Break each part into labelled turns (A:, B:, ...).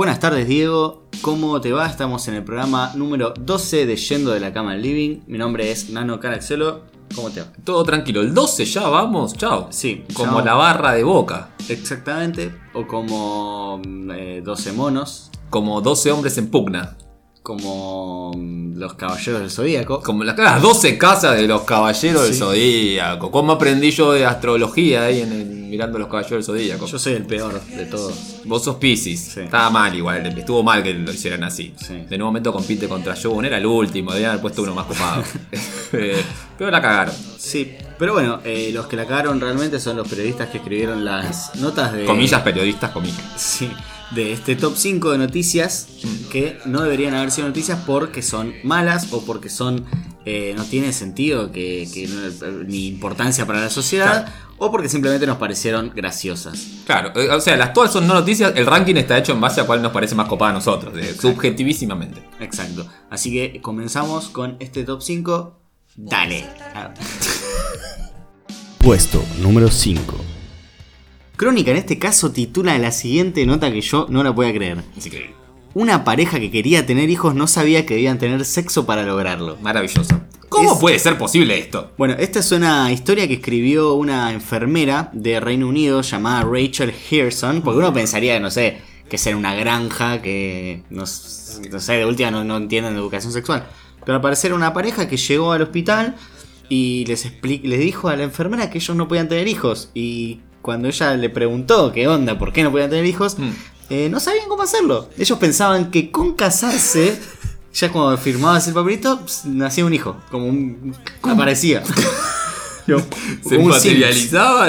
A: Buenas tardes, Diego. ¿Cómo te va? Estamos en el programa número 12 de Yendo de la Cama al Living. Mi nombre es Nano Caraxelo. ¿Cómo te va?
B: Todo tranquilo. El 12 ya vamos, chao.
A: Sí,
B: Como la barra de boca.
A: Exactamente. O como mm, eh, 12 monos.
B: Como 12 hombres en pugna.
A: Como mm, los caballeros del zodíaco.
B: Como las, las 12 casas de los caballeros del zodíaco. ¿Cómo aprendí yo de astrología ahí en el- mirando los caballeros del zodíaco?
A: Yo soy el peor de todos.
B: Vos sos Pisces.
A: Sí.
B: Estaba mal igual. Estuvo mal que lo hicieran así.
A: Sí.
B: De nuevo momento compite contra Jun. Era el último. Debían haber puesto uno más copado. Pero la cagaron.
A: Sí, pero bueno, eh, los que la cagaron realmente son los periodistas que escribieron las notas de.
B: Comillas periodistas, comillas.
A: Sí, de este top 5 de noticias que no deberían haber sido noticias porque son malas o porque son eh, no tiene sentido que, que no- ni importancia para la sociedad o porque simplemente nos parecieron graciosas.
B: Claro, eh, o sea, las todas son no noticias. El ranking está hecho en base a cuál nos parece más copada a nosotros. eh, subjetivísimamente.
A: Exacto. Así que comenzamos con este top 5. Dale. Ah.
C: Puesto número 5.
A: Crónica en este caso titula la siguiente nota que yo no la podía creer.
B: Es increíble.
A: Una pareja que quería tener hijos no sabía que debían tener sexo para lograrlo.
B: Maravilloso. ¿Cómo
A: Es-
B: puede ser posible esto?
A: Bueno, esta es una historia que escribió una enfermera de Reino Unido llamada Rachel Hearson, porque uno pensaría, no sé, que es en una granja, que no, sé, de última no, no entienden de educación sexual. Pero al parecer una pareja que llegó al hospital y les, expli- les dijo a la enfermera que ellos no podían tener hijos. Y cuando ella le preguntó qué onda, por qué no podían tener hijos,
B: Mm.
A: eh, no sabían cómo hacerlo. Ellos pensaban que con casarse, ya cuando firmabas el papelito, nacía un hijo, como un... aparecía. Yo,
B: ¿Se
A: como un
B: materializaba?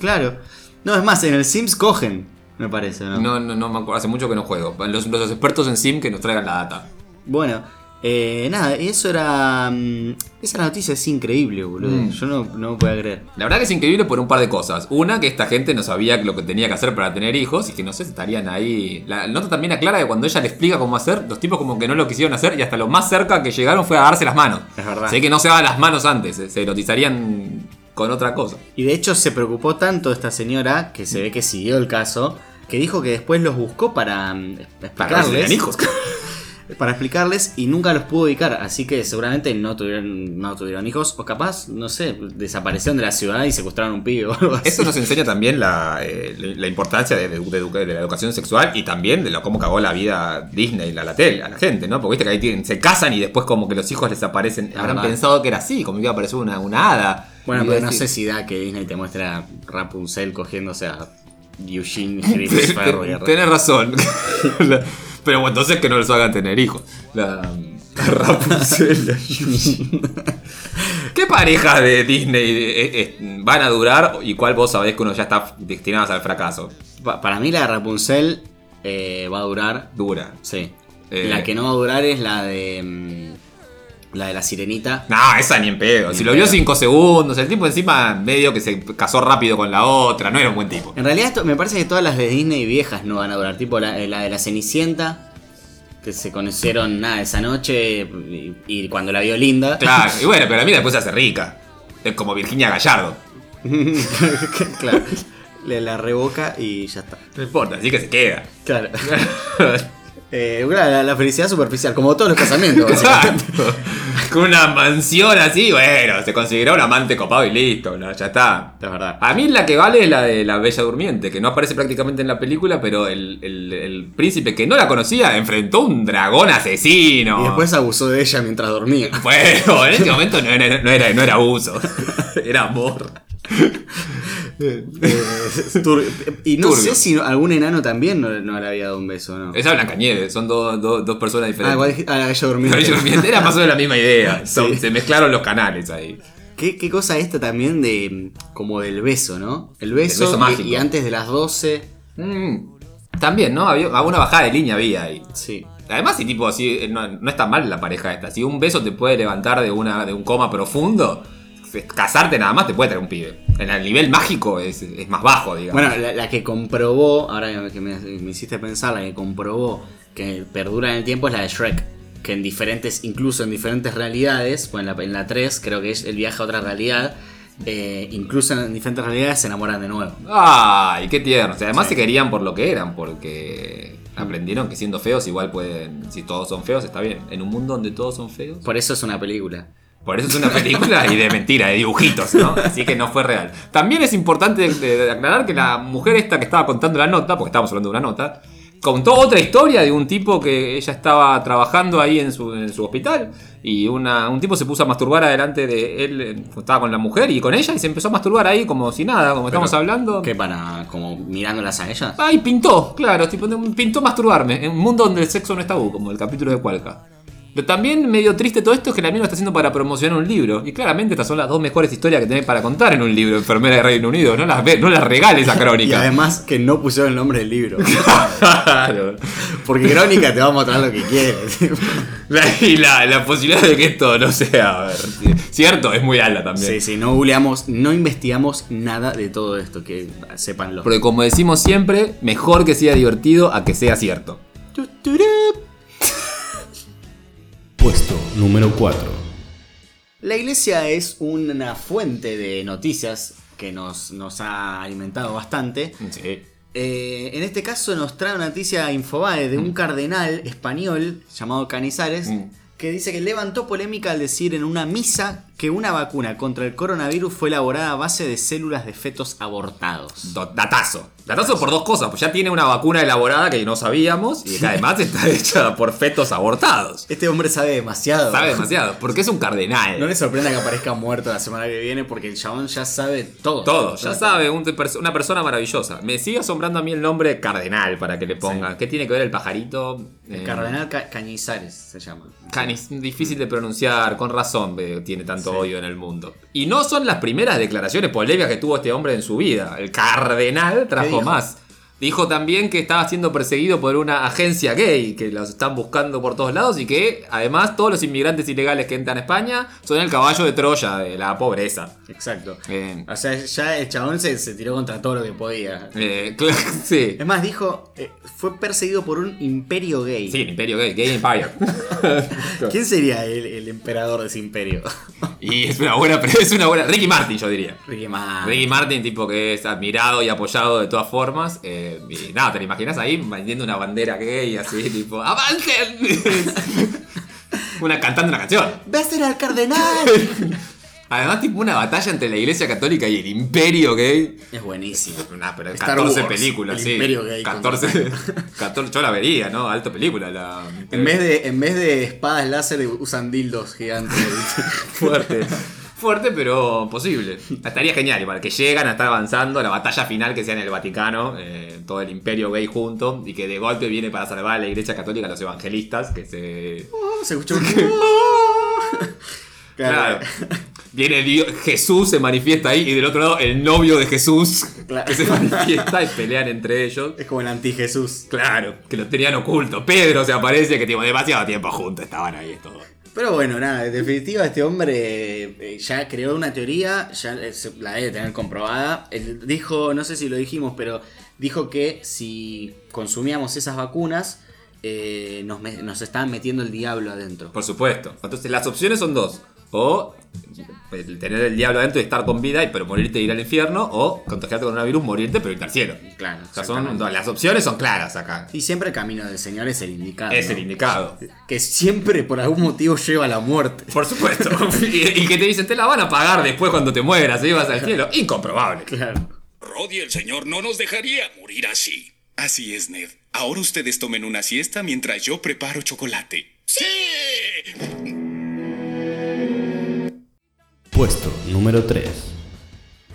A: Claro. No, es más, en el Sims cogen, me parece. ¿no?
B: No, no, no me acuerdo. Hace mucho que no juego. Los, los expertos en Sim que nos traigan la data.
A: Bueno, eh, nada, eso era... mm, Esa noticia es increíble, boludo.
B: Mm.
A: Yo no, no podía creer.
B: La verdad que es increíble por un par de cosas. Una, que esta gente no sabía lo que tenía que hacer para tener hijos y que no sé si estarían ahí. La nota también aclara que cuando ella le explica cómo hacer, los tipos como que no lo quisieron hacer y hasta lo más cerca que llegaron fue a darse las manos.
A: Es verdad.
B: Así que no se daban las manos antes, se- se erotizarían con otra cosa.
A: Y de hecho se preocupó tanto esta señora, que se ve que siguió el caso, que dijo que después los buscó para mm,
B: Para
A: explicarles.
B: tenían hijos.
A: para explicarles y nunca los pudo ubicar, así que seguramente no tuvieron, no tuvieron hijos, o capaz, no sé, desaparecieron de la ciudad y secuestraron un pibe o algo así.
B: Eso nos enseña también la, eh, la importancia de, de- de educa- de la educación sexual y también de lo, cómo cagó la vida Disney a la tele, a la gente, ¿no? Porque viste que ahí tienen- se casan y después como que los hijos les aparecen. Habrán
A: verdad.
B: pensado que era así, como que iba a aparecer una, una hada.
A: Bueno, pero no sé si da que Disney te muestra Rapunzel cogiéndose a Eugene Ferro.
B: Tenés razón. Pero bueno, entonces que no les hagan tener hijos. La, la Rapunzel. ¿Qué parejas de Disney eh, eh, van a durar y cuál vos sabés que uno ya está destinado al fracaso?
A: Pa- para mí la de Rapunzel eh, va a durar,
B: Dura.
A: sí.
B: Eh.
A: La que no va a durar es la de... la de la sirenita.
B: No, esa ni en pedo.
A: Ni
B: si
A: en
B: lo vio
A: pedo.
B: 5 segundos, el tipo encima medio que se casó rápido con la otra, no era un buen tipo.
A: En realidad esto- me parece que todas las de Disney viejas no van a durar, tipo la, la de la Cenicienta, que se conocieron nada esa noche y, y cuando la vio linda.
B: Claro, y bueno, pero a mí después se hace rica. Es como Virginia Gallardo.
A: claro. Le la revoca y ya está.
B: No importa, así que se queda.
A: Claro. Eh, la, la felicidad superficial, como todos los casamientos.
B: Exacto. Con una mansión así, bueno, se conseguirá un amante copado y listo, ¿no? ya está.
A: Es verdad.
B: A mí la que vale es la de la Bella Durmiente, que no aparece prácticamente en la película, pero el, el- el príncipe que no la conocía enfrentó un dragón asesino.
A: Y después abusó de ella mientras dormía.
B: Bueno, en este momento no era, no era, no era abuso, era amor.
A: Eh, y no
B: Turbio.
A: sé si algún enano también no, no le había dado un beso, ¿no?
B: Esa es Blancanieves, son dos, dos, dos personas
A: Ah,
B: diferentes.
A: igual dije- ah, ella durmió.
B: La Bella Durmiente era más o menos la misma idea. Son-
A: Sí.
B: Se mezclaron los canales ahí.
A: ¿Qué, qué cosa esta también de como del beso, ¿no? El beso,
B: beso
A: y-
B: mágico.
A: y, antes de las 12.
B: Mm, También, ¿no? Había una bajada de línea había ahí.
A: Sí.
B: Además, si tipo así, no, no está mal la pareja esta. Si un beso te puede levantar de, una, de un coma profundo, casarte nada más te puede traer un pibe. En el nivel mágico es, es más bajo, digamos.
A: Bueno, la, la que comprobó, ahora que me, me hiciste pensar, la que comprobó que perdura en el tiempo es la de Shrek. Que en diferentes, incluso en diferentes realidades, bueno, en la, en la 3 creo que es el viaje a otra realidad, eh, incluso en diferentes realidades se enamoran de nuevo.
B: Ay, qué tierno. O sea, además
A: Sí.
B: se querían por lo que eran, porque aprendieron que siendo feos igual pueden. Si todos son feos, está bien. En un mundo donde todos son feos.
A: Por eso es una película.
B: Por eso es una película y de mentira, de dibujitos, ¿no? Así que no fue real. También es importante de- de aclarar que la mujer esta que estaba contando la nota, porque estábamos hablando de una nota, contó otra historia de un tipo que ella estaba trabajando ahí en su, en su hospital y una- un tipo se puso a masturbar adelante de él, estaba con la mujer y con ella y se empezó a masturbar ahí como si nada, como estamos hablando.
A: ¿Qué para como mirándolas a ellas?
B: Ay, pintó, claro, tipo, pintó masturbarme en un mundo donde el sexo no es tabú, como el capítulo de Cualca. Pero también medio triste todo esto es que la mina lo está haciendo para promocionar un libro. Y claramente estas son las dos mejores historias que tenés para contar en un libro, Enfermera de Reino Unido. No las, ve- no las regales a
A: Y
B: Crónica.
A: además que no pusieron el nombre del libro.
B: Claro.
A: Porque Crónica te va a mostrar lo que quieres.
B: Y la, la posibilidad de que esto no sea a ver, cierto es muy alta también.
A: Sí, sí, no googleamos, no investigamos nada de todo esto, que sépanlo.
B: Porque como decimos siempre, mejor que sea divertido a que sea cierto.
C: Puesto número 4.
A: La iglesia es una fuente de noticias que nos, nos ha alimentado bastante.
B: Sí.
A: Eh, en este caso nos trae una noticia Infobae de un cardenal español llamado Canizares
B: Mm.
A: que dice que levantó polémica al decir en una misa que una vacuna contra el coronavirus fue elaborada a base de células de fetos abortados.
B: Do- Datazo. Datazo por dos cosas. Pues ya tiene una vacuna elaborada que no sabíamos y que además está hecha por fetos abortados.
A: Este hombre sabe demasiado.
B: Sabe demasiado. Porque es un cardenal.
A: No le sorprenda que aparezca muerto la semana que viene porque el chabón ya sabe todo.
B: Todo, ya sabe, un- una persona maravillosa. Me sigue asombrando a mí el nombre cardenal para que le pongan. ¿Qué tiene que ver el pajarito?
A: El
B: Eh,
A: cardenal Ca- Cañizares se llama.
B: Canis, difícil de pronunciar, con razón tiene tanto odio en el mundo. Y no son las primeras declaraciones polémicas que tuvo este hombre en su vida. El cardenal trajo más. Dijo también que estaba siendo perseguido por una agencia gay, que los están buscando por todos lados y que además todos los inmigrantes ilegales que entran a España son el caballo de Troya de la pobreza.
A: Exacto.
B: Eh,
A: O sea, ya el chabón se, se tiró contra todo lo que podía.
B: eh, cl- sí.
A: Es más, dijo, eh, fue perseguido por un imperio gay.
B: Sí, el imperio gay, gay empire.
A: ¿Quién sería el, el emperador de ese imperio?
B: y es una buena, es una buena. Ricky Martin, yo diría.
A: Ricky Martin.
B: Ricky Martin, tipo que es admirado y apoyado de todas formas. eh, y nada, te lo imaginas ahí vendiendo una bandera gay, así, tipo, ¡avancen! una cantando una canción.
A: ¡Besten al cardenal!
B: Además, tipo una batalla entre la iglesia católica y el imperio gay.
A: es buenísimo.
B: Nah, pero
A: Star
B: 14
A: Wars,
B: películas,
A: el
B: sí.
A: imperio gay
B: 14, 14, yo la vería, ¿no? Alto película. La,
A: En vez, de, en vez de espadas láser usan dildos gigantes.
B: Fuerte. Fuerte, pero posible. Estaría genial, igual, que llegan a estar avanzando a la batalla final que sea en el Vaticano, eh, todo el imperio gay junto, y que de golpe viene para salvar a la iglesia católica a los evangelistas, que se...
A: Se escuchó un...
B: Claro. Viene Dios- Jesús, se manifiesta ahí, y del otro lado el novio de Jesús,
A: Claro.
B: que se manifiesta y pelean entre ellos.
A: Es como el anti-Jesús.
B: Claro, que lo tenían oculto. Pedro se aparece, que tipo, demasiado tiempo juntos estaban ahí estos.
A: Pero bueno, nada, en definitiva este hombre eh, ya creó una teoría, ya eh, la debe tener comprobada. Dijo, no sé si lo dijimos, pero dijo que si consumíamos esas vacunas, eh, nos, nos estaban metiendo el diablo adentro.
B: Por supuesto. Entonces las opciones son dos. O el tener el diablo adentro y estar con vida, y pero morirte e ir al infierno. O contagiarte con coronavirus, morirte pero irte al cielo.
A: Claro,
B: O sea, son, las opciones son claras acá.
A: Y siempre el camino del Señor es el indicado.
B: Es
A: ¿no?
B: el indicado.
A: Que siempre por algún motivo lleva a la muerte.
B: Por supuesto. y, y que te dicen, te la van a pagar después cuando te mueras y vas al cielo. Incomprobable.
A: Claro.
D: Rod y el señor no nos dejaría morir así. Así es, Ned. Ahora ustedes tomen una siesta mientras yo preparo chocolate. ¡Sí!
C: Puesto número 3.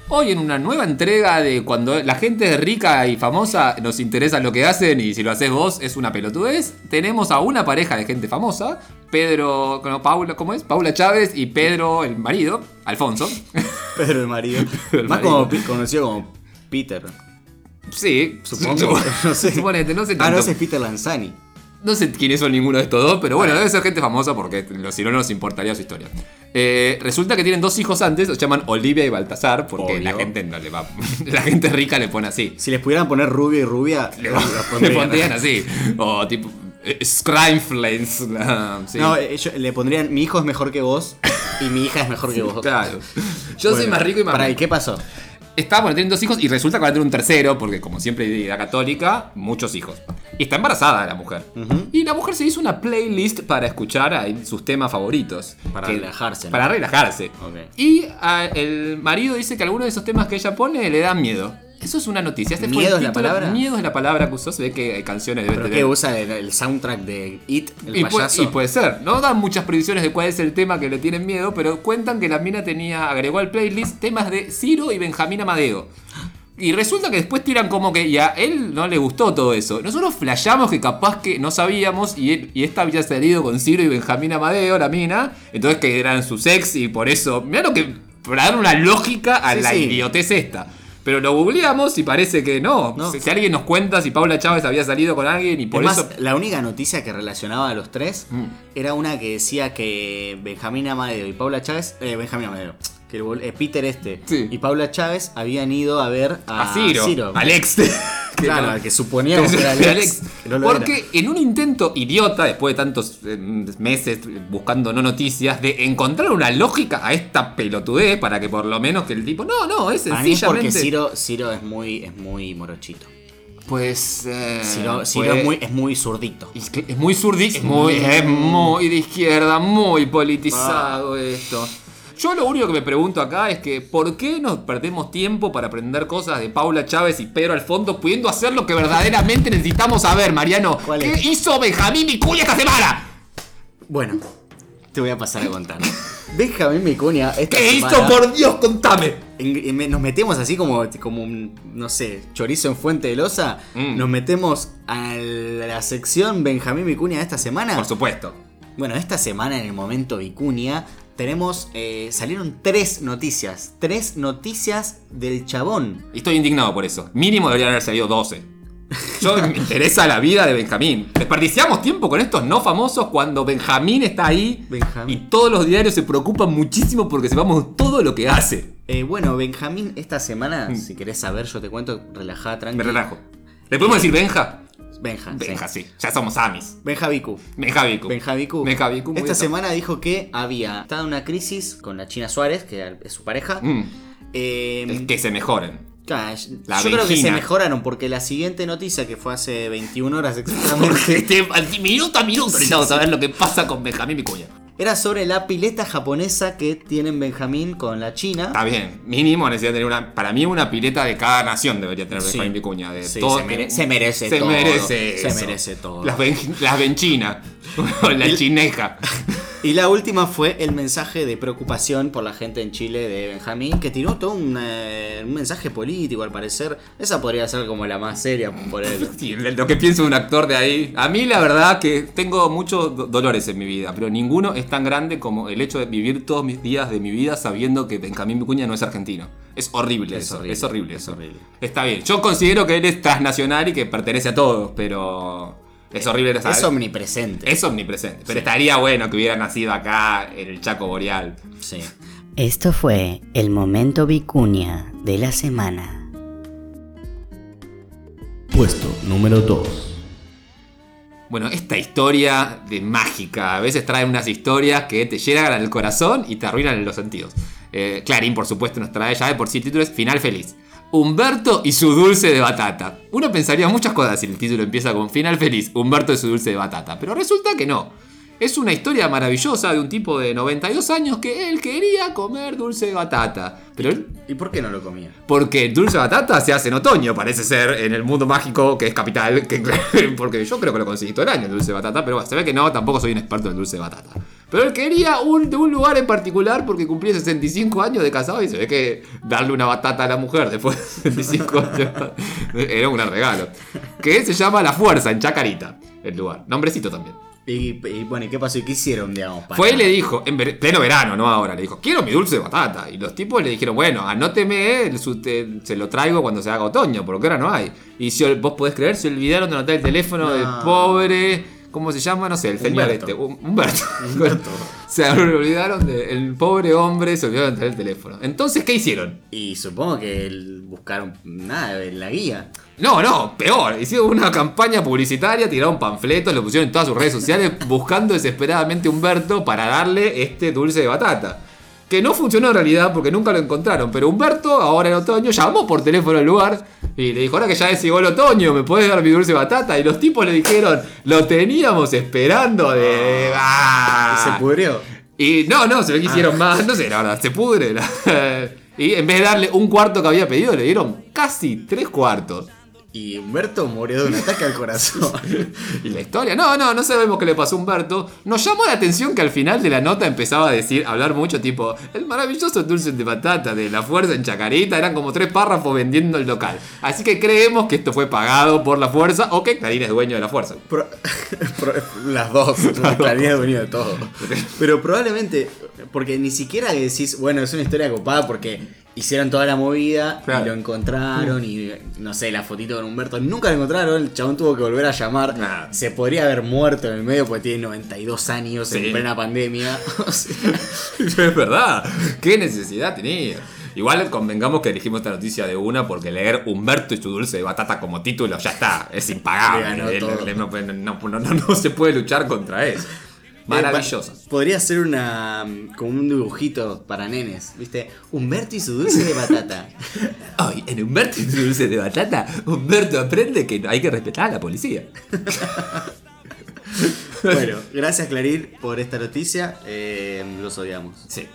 B: Hoy en una nueva entrega de cuando la gente es rica y famosa nos interesa lo que hacen y si lo haces vos es una pelotudez, tenemos a una pareja de gente famosa, Pedro, no, Paula, ¿cómo es? Paula Chávez y Pedro, el marido, Alfonso.
A: Pedro el marido.
B: El
A: Más
B: marido.
A: como conocido como Peter.
B: Sí,
A: Supongo. No sé.
B: Suponete, no sé
A: Ah, no, ese es Peter Lanzani.
B: No sé quiénes son ninguno de estos dos, pero bueno, debe ser gente famosa porque si no, no nos importaría su historia. Eh, resulta que tienen dos hijos antes, los llaman Olivia y Baltasar, porque
A: Obvio.
B: la gente no le va. La gente rica le pone así.
A: Si les pudieran poner rubio y rubia,
B: Le,
A: pondrían.
B: así. O tipo. eh, Scrimeflames. la- sí.
A: No, ellos le pondrían mi hijo es mejor que vos y mi hija es mejor que vos.
B: Claro. Yo soy más rico y más
A: Pará, ¿y
B: rico.
A: qué pasó?
B: Estaba bueno, tienen dos hijos y resulta que va a tener un tercero, porque como siempre de la católica, muchos hijos. Y está embarazada la mujer. Y la mujer se hizo una playlist para escuchar ahí sus temas favoritos.
A: Para relajarse, ¿no?
B: Para relajarse. Y el marido dice que algunos de esos temas que ella pone le dan miedo. Eso es una noticia. Este
A: ¿Miedo es la palabra?
B: Miedo es la palabra que usó. Se ve que hay canciones deben
A: ¿Pero
B: tener.
A: qué usa el, el soundtrack de It, el
B: Y puede,
A: payaso?
B: y puede ser. No dan muchas predicciones de cuál es el tema que le tienen miedo, pero cuentan que la mina tenía, agregó al playlist temas de Ciro y Benjamín Amadeo. Y resulta que después tiran como que y a él no le gustó todo eso. Nosotros flashamos que capaz que no sabíamos y, él- y esta había salido con Ciro y Benjamín Amadeo, la mina. Entonces que eran sus ex y por eso... Mira lo que... Para dar una lógica a
A: Sí,
B: la
A: sí.
B: idiotez esta. Pero lo googleamos y parece que no.
A: No.
B: Si, si alguien nos cuenta si Paula Chávez había salido con alguien y por
A: es más,
B: eso...
A: la única noticia que relacionaba a los tres
B: Mm.
A: era una que decía que Benjamín Amadeo y Paula Chávez. Eh, Benjamín Amadeo. Que el eh, Peter este
B: Sí.
A: y Paula Chávez habían ido a ver a,
B: a Ciro, Alex. Que
A: Claro,
B: no-
A: que suponíamos que era Alex. que no lo
B: Porque en un intento idiota, después de tantos eh, meses buscando no noticias, de encontrar una lógica a esta pelotudez para que por lo menos que el tipo. No, no, es.
A: Para mí es porque
B: sencillamente.
A: Ciro, Ciro es muy, es muy morochito.
B: Pues. eh,
A: Ciro, Ciro
B: pues-
A: es, muy, es muy zurdito.
B: Es que es muy zurdi, es muy, es muy de izquierda, muy politizado esto. Yo lo único que me pregunto acá es que ¿por qué nos perdemos tiempo para aprender cosas de Paula Chávez y Pedro Alfondo pudiendo hacer lo que verdaderamente necesitamos saber, Mariano?
A: ¿Cuál
B: ¿Qué hizo Benjamín Vicuña esta semana?
A: Bueno, te voy a pasar a contar. Benjamín Vicuña, esta
B: ¿Qué
A: semana,
B: hizo? Por Dios, contame.
A: en- en- nos metemos así como, como un, no sé, chorizo en fuente de losa.
B: Mm.
A: Nos metemos a la sección Benjamín Vicuña de esta semana.
B: Por supuesto.
A: Bueno, esta semana en el momento Vicuña tenemos, eh, salieron tres noticias. Tres noticias del chabón.
B: Y estoy indignado por eso. Mínimo deberían haber salido 12. Yo me interesa la vida de Benjamín. Desperdiciamos tiempo con estos no famosos cuando Benjamín está ahí
A: Benjamín.
B: y todos los diarios se preocupan muchísimo porque sepamos todo lo que hace.
A: Eh, bueno, Benjamín, esta semana, si querés saber, yo te cuento, relajada,
B: Me
A: tranquila.
B: relajo. ¿Le podemos decir Benja?
A: Benja.
B: Benja, sí. Ya somos amis.
A: Benja Vicu.
B: Benja Vicu.
A: Benja Vicu.
B: Benja muy
A: Esta
B: bien.
A: semana dijo que había estado una crisis con la China Suárez, que es su pareja.
B: Mm,
A: Eh,
B: es que se mejoren.
A: claro,
B: La
A: yo creo que se mejoraron porque la siguiente noticia, que fue hace 21 horas exactamente,
B: Este, minuto a minuto necesitamos saber lo que pasa con Benjamín Vicuña.
A: Era sobre la pileta japonesa que tienen Benjamín con la China.
B: Está bien, mínimo necesita tener una. Para mí, una pileta de cada nación debería tener
A: Sí.
B: Benjamín Vicuña. De
A: Sí,
B: todo-
A: se mere- se merece
B: se
A: todo,
B: Merece
A: se merece todo.
B: Las, ben, las benchinas. la chineja.
A: Y la última fue el mensaje de preocupación por la gente en Chile de Benjamín, que tiró todo un, eh, un mensaje político al parecer. Esa podría ser como la más seria por él.
B: Sí, lo que pienso de un actor de ahí. A mí, la verdad, que tengo muchos do- dolores en mi vida, pero ninguno es tan grande como el hecho de vivir todos mis días de mi vida sabiendo que Benjamín Vicuña no es argentino. Es horrible
A: Es
B: eso.
A: horrible,
B: es horrible
A: es
B: eso.
A: horrible.
B: Está bien. Yo considero que él es transnacional y que pertenece a todos, pero. Es horrible saber.
A: Es omnipresente.
B: Es omnipresente. Pero
A: Sí.
B: estaría bueno que hubiera nacido acá en el Chaco Boreal.
A: Sí.
E: Esto fue el momento vicuña de la semana.
C: Puesto número 2.
B: Bueno, esta historia de mágica. A veces trae unas historias que te llegan al corazón y te arruinan los sentidos. Eh, Clarín, por supuesto, nos trae ya de por sí el título es Final Feliz. Humberto y su dulce de batata. Uno pensaría muchas cosas si el título empieza con Final Feliz, Humberto y su dulce de batata. Pero resulta que no. Es una historia maravillosa de un tipo de 92 años que él quería comer dulce de batata. Pero él
A: ¿Y por qué no lo comía?
B: porque el dulce de batata se hace en otoño, parece ser, en el mundo mágico que es capital. que- porque yo creo que lo conseguí todo el año el dulce de batata, pero bueno, se ve que no, tampoco soy un experto en dulce de batata. Pero él quería un, de un lugar en particular porque cumplía 65 años de casado y se ve que darle una batata a la mujer después de 65 años era un regalo. Que se llama La Fuerza, en Chacarita, el lugar. Nombrecito también.
A: Y, y, bueno, ¿y qué pasó? ¿Y qué hicieron, digamos? para-
B: Fue y le dijo, en ver- pleno verano, no ahora, le dijo, quiero mi dulce de batata. Y los tipos le dijeron, bueno, anóteme, el su- te- se lo traigo cuando se haga otoño, porque ahora no hay. Y si vos podés creer, se olvidaron de anotar el teléfono
A: No.
B: del pobre, ¿cómo se llama? No sé, el señor
A: Humberto.
B: este, Hum- Humberto.
A: Humberto.
B: se olvidaron del pobre hombre, se olvidaron de anotar el teléfono. Entonces, ¿qué hicieron?
A: Y supongo que el- buscaron nada en la guía.
B: No, no, peor. Hicieron una campaña publicitaria, tiraron panfletos, lo pusieron en todas sus redes sociales buscando desesperadamente a Humberto para darle este dulce de batata. Que no funcionó en realidad porque nunca lo encontraron. Pero Humberto, ahora en otoño, llamó por teléfono al lugar y le dijo, ahora que ya es igual otoño, ¿me puedes dar mi dulce batata? Y los tipos le dijeron, lo teníamos esperando de... Ah.
A: Se pudrió.
B: Y no, no, se ve que hicieron más, no sé, la verdad, se pudre. la- y en vez de darle un cuarto que había pedido, le dieron casi tres cuartos.
A: Y Humberto murió de un ataque al corazón.
B: Y la historia, no, no, no sabemos qué le pasó a Humberto. Nos llamó la atención que al final de la nota empezaba a decir, a hablar mucho, tipo, el maravilloso dulce de batata de la fuerza en Chacarita. Eran como tres párrafos vendiendo el local. Así que creemos que esto fue pagado por la fuerza o que Clarín es dueño de la fuerza.
A: Pro- pro- las dos, Clarín es dueño de todo. Pero probablemente, porque ni siquiera decís, bueno, es una historia copada porque hicieron toda la movida
B: Claro.
A: y lo encontraron y no sé, la fotito con Humberto, nunca lo encontraron, el chabón tuvo que volver a llamar,
B: Nah.
A: se podría haber muerto en el medio porque tiene 92 años
B: Sí.
A: en plena pandemia.
B: Es verdad. ¿Qué necesidad tenía? Igual convengamos que elegimos esta noticia de una porque leer Humberto y su dulce de batata como título ya está, es impagable.
A: Le ganó todo.
B: le- No, no- no- no- no se puede luchar contra eso.
A: Eh, pa- podría ser una como un dibujito para nenes, ¿viste? Humberto y su dulce de batata.
B: Hoy, en Humberto y su dulce de batata, Humberto aprende que hay que respetar a la policía.
A: bueno, gracias Clarín por esta noticia. eh, los odiamos.
B: Sí.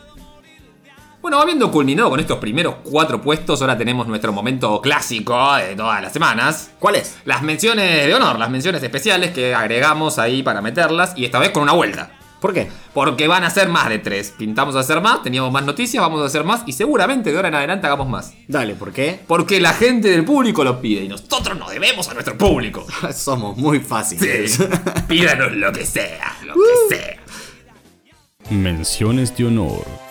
B: Bueno, habiendo culminado con estos primeros cuatro puestos, ahora tenemos nuestro momento clásico de todas las semanas.
A: ¿Cuál es?
B: Las menciones de honor, las menciones especiales que agregamos ahí para meterlas y esta vez con una vuelta.
A: ¿Por qué?
B: Porque van a ser más de tres. Pintamos a hacer más, teníamos más noticias, vamos a hacer más y seguramente de ahora en adelante hagamos más.
A: Dale, ¿por qué?
B: Porque la gente del público lo pide y nosotros nos debemos a nuestro público.
A: Somos muy fáciles.
B: Sí, pídanos lo que sea, lo que sea.
C: Menciones de honor.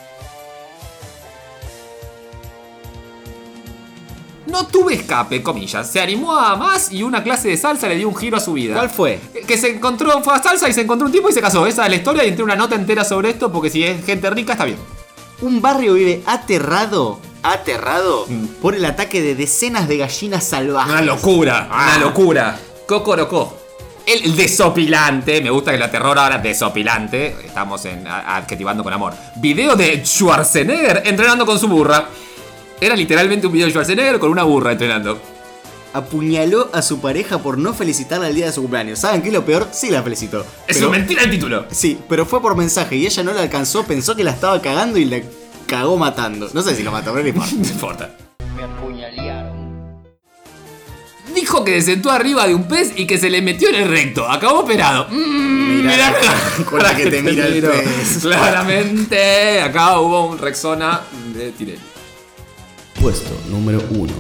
B: No tuve escape, comillas. Se animó a más y una clase de salsa le dio un giro a su vida.
A: ¿Cuál fue?
B: Que se encontró, fue a salsa y se encontró un tipo y se casó. Esa es la historia y entré una nota entera sobre esto porque si es gente rica está bien.
A: Un barrio vive aterrado, aterrado
B: Mm.
A: por el ataque de decenas de gallinas salvajes.
B: Una locura,
A: Ah.
B: una locura. Cocorocó. El, el desopilante, me gusta que la terror ahora desopilante. Estamos en, adjetivando con amor. Video de Schwarzenegger entrenando con su burra. Era literalmente un video de Schwarzenegger con una burra entrenando.
A: Apuñaló a su pareja por no felicitarla el día de su cumpleaños. ¿Saben qué es lo peor? Sí la felicitó.
B: Es
A: Pero-
B: una mentira el título.
A: Sí, pero fue por mensaje y ella no la alcanzó, pensó que la estaba cagando y la cagó matando. No sé si lo mató, pero no importa.
B: No importa. Dijo que se sentó arriba de un pez y que se le metió en el recto. Acabó operado. Mm,
A: Mirá,
B: mirá
A: con la que te mira el pez.
B: Claramente, acá hubo un Rexona de Tirelli.
C: Puesto número 1.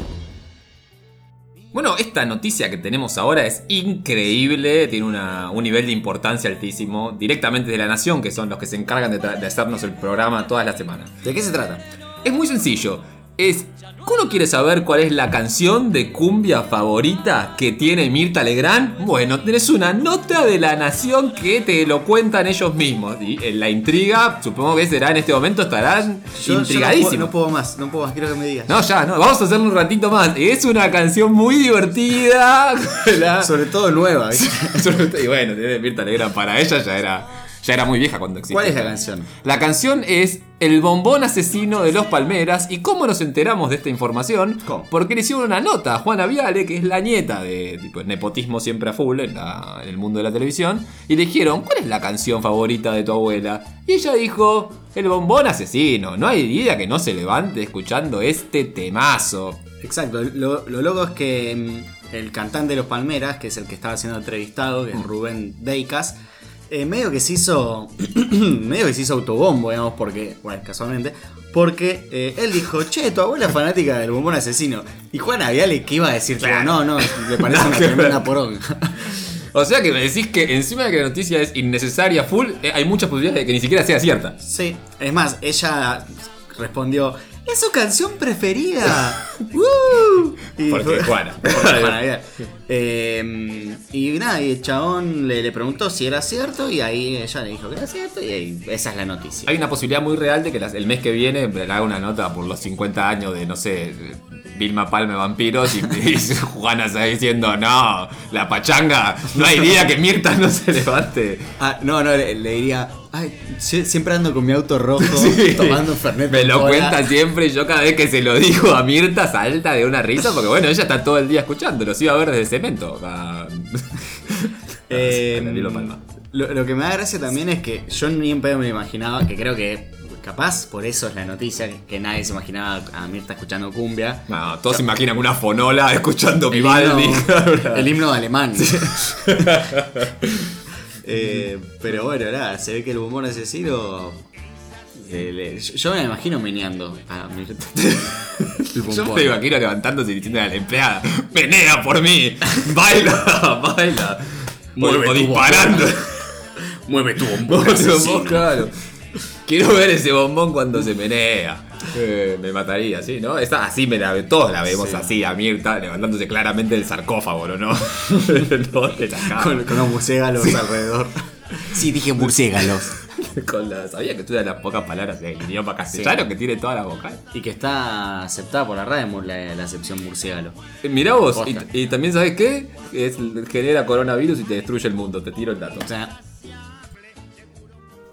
B: Bueno, esta noticia que tenemos ahora es increíble, tiene una- un nivel de importancia altísimo, directamente de la Nación, que son los que se encargan de, de hacernos el programa todas las semanas.
A: ¿De qué se trata?
B: Es muy sencillo, es... ¿Uno quiere saber cuál es la canción de cumbia favorita que tiene Mirta Legrand? Bueno, tenés una nota de la Nación que te lo cuentan ellos mismos. Y en la intriga, supongo que será en este momento, estarán
A: Yo- yo
B: intrigadísimos.
A: no, puedo, no puedo más, no puedo más, quiero que me digas.
B: No, ya, no, vamos a hacerlo un ratito más. Es una canción muy divertida. La-
A: Sobre todo nueva.
B: y bueno, tiene Mirta Legrand para ella ya era, ya era muy vieja cuando existía.
A: ¿Cuál es la canción?
B: La canción es El bombón asesino de los Palmeras. ¿Y cómo nos enteramos de esta información?
A: ¿Cómo?
B: Porque le hicieron una nota a Juana Viale, que es la nieta de tipo, nepotismo siempre a full en, la- en el mundo de la televisión. Y le dijeron, ¿cuál es la canción favorita de tu abuela? Y ella dijo, El bombón asesino. No hay día que no se levante escuchando este temazo.
A: Exacto, lo, lo loco es que mm, el cantante de los Palmeras, que es el que estaba siendo entrevistado, que es Rubén Deicas, eh, medio que se hizo. medio que se hizo autobombo, digamos, porque. Bueno, casualmente. Porque eh, él dijo, che, tu abuela es fanática del bombón asesino. Y Juana Viale, ¿qué iba a decir?
B: Claro.
A: no, no, le parece una
B: que
A: tremenda poronga.
B: O sea que me decís que encima de que la noticia es innecesaria full, eh, hay muchas posibilidades de que ni siquiera sea cierta.
A: sí, es más, ella respondió, es su canción preferida. ¡Woo! Y
B: Porque Juana.
A: Porque Juana Viale. Eh, y nada, y el chabón le, le preguntó si era cierto y ahí ella le dijo que era cierto y ahí, esa es la noticia.
B: Hay una posibilidad muy real de que las- el mes que viene le haga una nota por los 50 años de, no sé, Vilma Palme vampiros y, y Juana está diciendo, no, la pachanga, no hay día que Mirta no se levante.
A: Ah, no, no, le, le diría. Ay, sie- siempre ando con mi auto rojo,
B: Sí.
A: tomando Fernet.
B: Me lo
A: cola".
B: cuenta siempre y yo cada vez que se lo digo a Mirta salta de una risa porque bueno, ella está todo el día escuchándolo, se iba a ver desde cemento. Ah,
A: Eh,
B: Palma.
A: lo, lo que me da gracia también es que yo ni en pedo me lo imaginaba, que creo que capaz por eso es la noticia, que, nadie se imaginaba a Mirta escuchando cumbia.
B: No, todos se imaginan una fonola escuchando Vivaldi.
A: himno, el himno alemán. Eh, pero bueno, nada, se ve que el bombón asesino. eh, le- yo, me imagino meneando a Mirta.
B: Yo me imagino levantándose y diciendo a la empleada, menea por mí, baila, baila.
A: Mueve
B: o, o disparando.
A: Mueve tu bombón.
B: Claro. Quiero ver ese bombón cuando se menea. Eh, me mataría, sí, ¿no? Esa, así me la todos la vemos
A: Sí.
B: así, a Mirta levantándose claramente del sarcófago, ¿no? no de la cama.
A: Con, con los murciélagos alrededor. Sí, dije murciélagos.
B: Con la, sabía que tú eras las pocas palabras del idioma castellano que tiene toda la vocal.
A: Y que está aceptada por la radio mur- la, la acepción murciélago.
B: Eh, Mirá vos, y también sabes qué? Es, genera coronavirus y te destruye el mundo, te tiro el dato.
A: O sea,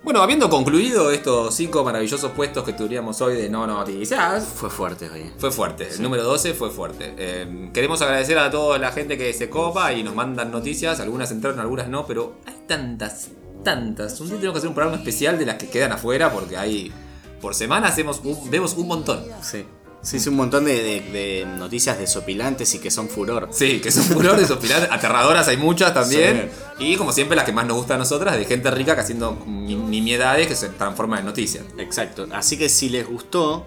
B: Bueno, habiendo concluido estos cinco maravillosos puestos que tuvimos hoy de no noticias,
A: fue fuerte hoy.
B: fue fuerte. El número 12 fue fuerte. Eh, queremos agradecer a toda la gente que se copa y nos mandan noticias. Algunas entraron, algunas no, pero hay tantas, tantas. Un día tenemos que hacer un programa especial de las que quedan afuera porque hay. Por semana hacemos un- vemos un montón.
A: Sí. Sí, sí, un montón de, de- de noticias desopilantes y que son furor.
B: Sí, que son furor desopilantes, aterradoras hay muchas también. Y como siempre, las que más nos gustan a nosotras, de gente rica que haciendo ni- nimiedades que se transforman en noticias.
A: Exacto. Así que si les gustó,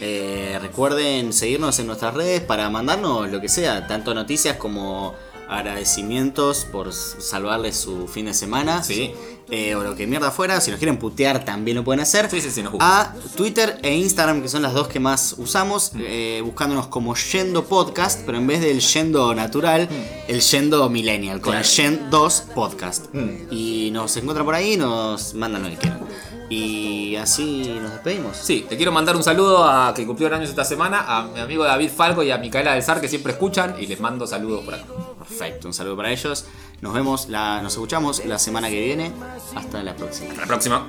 A: eh, recuerden seguirnos en nuestras redes para mandarnos lo que sea, tanto noticias como agradecimientos por salvarles su fin de semana.
B: Sí.
A: Eh, o lo que mierda fuera. Si nos quieren putear, también lo pueden hacer.
B: Sí, sí, sí, nos.
A: A Twitter e Instagram, que son las dos que más usamos, eh, buscándonos como Yendo Podcast, pero en vez del Yendo natural, el Yendo Millennial, con el Yen 2 Podcast. Y nos encuentran por ahí y nos mandan lo que quieran. Y así nos despedimos.
B: Sí, te quiero mandar un saludo a que cumplió años esta semana, a mi amigo David Falco y a Micaela del Sar que siempre escuchan y les mando saludos por acá.
A: Perfecto, un saludo para ellos. Nos vemos, la, nos escuchamos la semana que viene. Hasta la próxima.
B: La próxima.